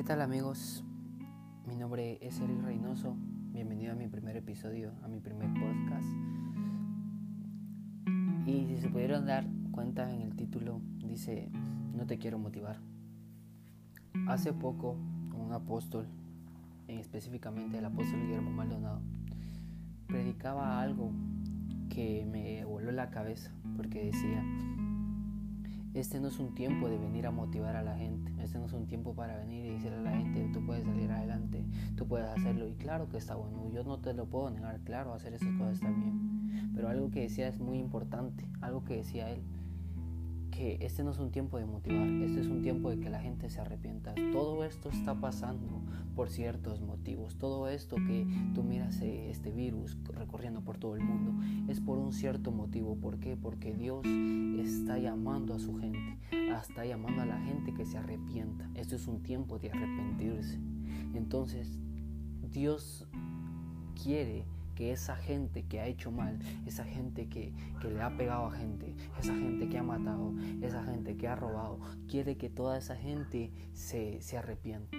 ¿Qué tal amigos? Mi nombre es Eric Reynoso. Bienvenido a mi primer episodio, a mi primer podcast. Y si se pudieron dar cuenta en el título, dice, no te quiero motivar. Hace poco, un apóstol, en específicamente el apóstol Guillermo Maldonado, predicaba algo que me voló la cabeza porque decía, este no es un tiempo de venir a motivar a la gente, este no es un tiempo para venir y decirle a la gente, tú puedes salir adelante, tú puedes hacerlo y claro que está bueno, yo no te lo puedo negar, claro, hacer esas cosas está bien, pero algo que decía es muy importante, algo que decía él, este no es un tiempo de motivar, este es un tiempo de que la gente se arrepienta. Todo esto está pasando por ciertos motivos. Todo esto que tú miras eh, este virus recorriendo por todo el mundo es por un cierto motivo. ¿Por qué? Porque Dios está llamando a su gente, está llamando a la gente que se arrepienta. Esto es un tiempo de arrepentirse. Entonces, Dios quiere que esa gente que ha hecho mal, esa gente que, le ha pegado a gente, esa gente que ha matado, esa gente que ha robado, quiere que toda esa gente se, se arrepienta.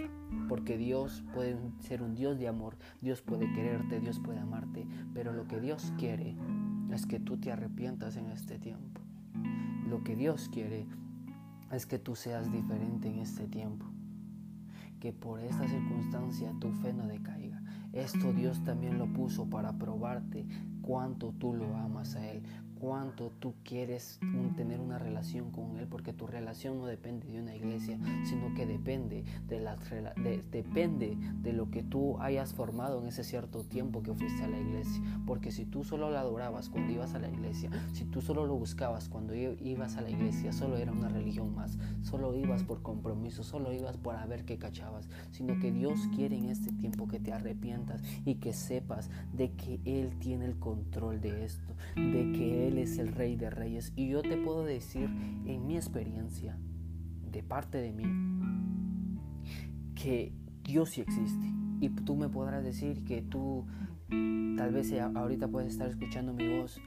Porque Dios puede ser un Dios de amor, Dios puede quererte, Dios puede amarte, pero lo que Dios quiere es que tú te arrepientas en este tiempo. Lo que Dios quiere es que tú seas diferente en este tiempo. Que por esta circunstancia tu fe no decaiga esto Dios también lo puso para probarte cuánto tú lo amas a Él, cuánto tú quieres tener una relación con Él, porque tu relación no depende de una iglesia, sino que depende de, la, depende de lo que tú hayas formado en ese cierto tiempo que fuiste a la iglesia. Porque si tú solo lo adorabas cuando ibas a la iglesia, si tú solo lo buscabas cuando ibas a la iglesia, solo era una religión más, solo ibas por compromiso, solo ibas por a ver qué cachabas, sino que Dios quiere en este tiempo que te arrepientas y que sepas de que Él tiene el control de esto, de que Él él es el Rey de Reyes. Y yo te puedo decir en mi experiencia, de parte de mí, que Dios sí existe. Y tú me podrás decir que tú tal vez ahorita puedes estar escuchando mi voz,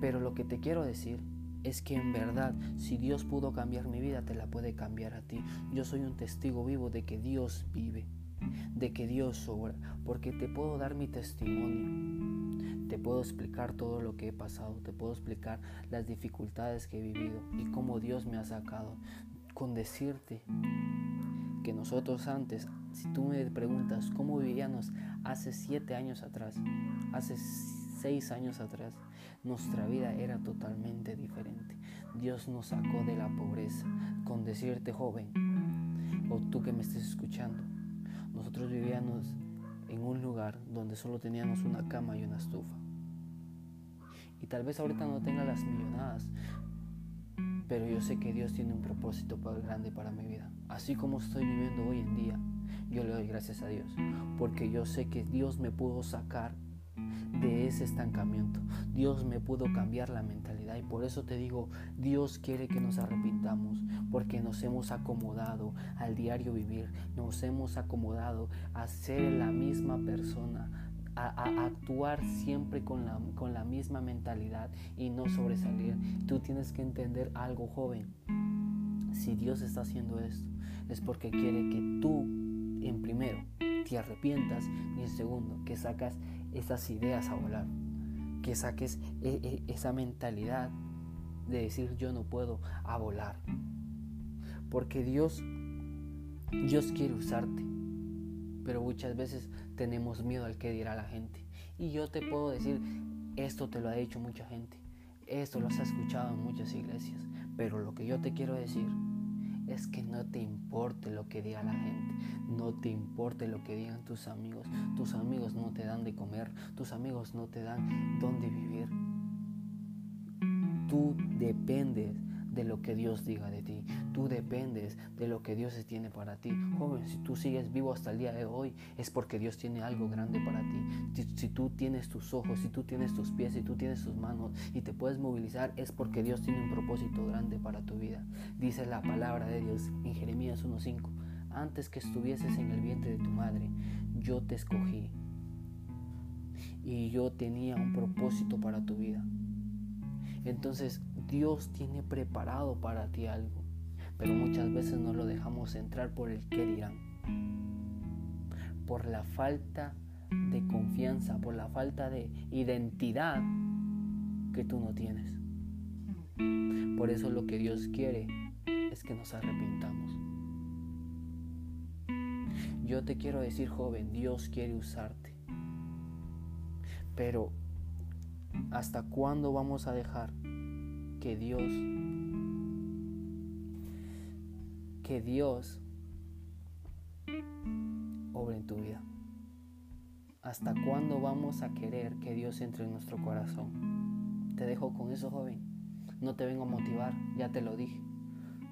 pero lo que te quiero decir es que en verdad, si Dios pudo cambiar mi vida, te la puede cambiar a ti. Yo soy un testigo vivo de que Dios vive, de que Dios obra, porque te puedo dar mi testimonio te puedo explicar todo lo que he pasado, te puedo explicar las dificultades que he vivido y cómo Dios me ha sacado. Con decirte que nosotros antes, si tú me preguntas cómo vivíamos hace siete años atrás, hace seis años atrás, nuestra vida era totalmente diferente. Dios nos sacó de la pobreza. Con decirte joven, o tú que me estés escuchando, nosotros vivíamos en un lugar donde solo teníamos una cama y una estufa. Y tal vez ahorita no tenga las millonadas, pero yo sé que Dios tiene un propósito grande para mi vida. Así como estoy viviendo hoy en día, yo le doy gracias a Dios, porque yo sé que Dios me pudo sacar de ese estancamiento. Dios me pudo cambiar la mentalidad y por eso te digo, Dios quiere que nos arrepintamos porque nos hemos acomodado al diario vivir, nos hemos acomodado a ser la misma persona, a, actuar siempre con la, con la misma mentalidad y no sobresalir. Tú tienes que entender algo joven. Si Dios está haciendo esto, es porque quiere que tú, en primero, te arrepientas y en segundo, que sacas esas ideas a volar, que saques e, e, esa mentalidad de decir yo no puedo a volar. Porque Dios, Dios quiere usarte, pero muchas veces tenemos miedo al que dirá la gente. Y yo te puedo decir, esto te lo ha dicho mucha gente, esto lo has escuchado en muchas iglesias, pero lo que yo te quiero decir es que no te importe lo que diga la gente, no te importe lo que digan tus amigos. Tus amigos no te dan de comer, tus amigos no te dan dónde vivir. Tú dependes de lo que Dios diga de ti. Tú dependes de lo que Dios tiene para ti. Joven, si tú sigues vivo hasta el día de hoy, es porque Dios tiene algo grande para ti. Si, tú tienes tus ojos, si tú tienes tus pies, si tú tienes tus manos y te puedes movilizar, es porque Dios tiene un propósito grande para tu vida. Dice la palabra de Dios en Jeremías 1.5. Antes que estuvieses en el vientre de tu madre, yo te escogí. Y yo tenía un propósito para tu vida. Entonces Dios tiene preparado para ti algo, pero muchas veces no lo dejamos entrar por el que dirán. por la falta de confianza, por la falta de identidad que tú no tienes. Por eso lo que Dios quiere es que nos arrepintamos. Yo te quiero decir, joven, Dios quiere usarte. Pero, ¿hasta cuándo vamos a dejar que Dios, que Dios obre en tu vida? ¿Hasta cuándo vamos a querer que Dios entre en nuestro corazón? Te dejo con eso, joven. No te vengo a motivar, ya te lo dije,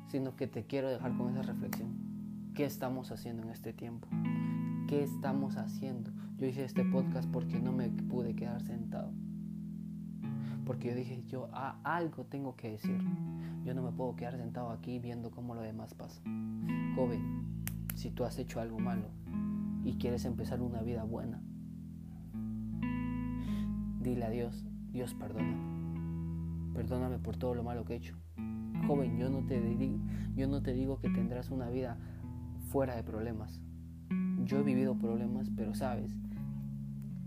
sino que te quiero dejar con esa reflexión. ¿Qué estamos haciendo en este tiempo? ¿Qué estamos haciendo? Yo hice este podcast porque no me pude quedar sentado. Porque yo dije, yo algo tengo que decir. Yo no me puedo quedar sentado aquí viendo cómo lo demás pasa. Joven, si tú has hecho algo malo y quieres empezar una vida buena, Dile a Dios, Dios perdona. Perdóname por todo lo malo que he hecho. Joven, yo no te digo, yo no te digo que tendrás una vida fuera de problemas. Yo he vivido problemas, pero sabes,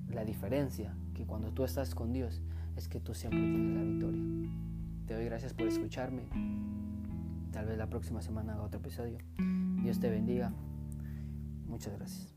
la diferencia que cuando tú estás con Dios es que tú siempre tienes la victoria. Te doy gracias por escucharme. Tal vez la próxima semana haga otro episodio. Dios te bendiga. Muchas gracias.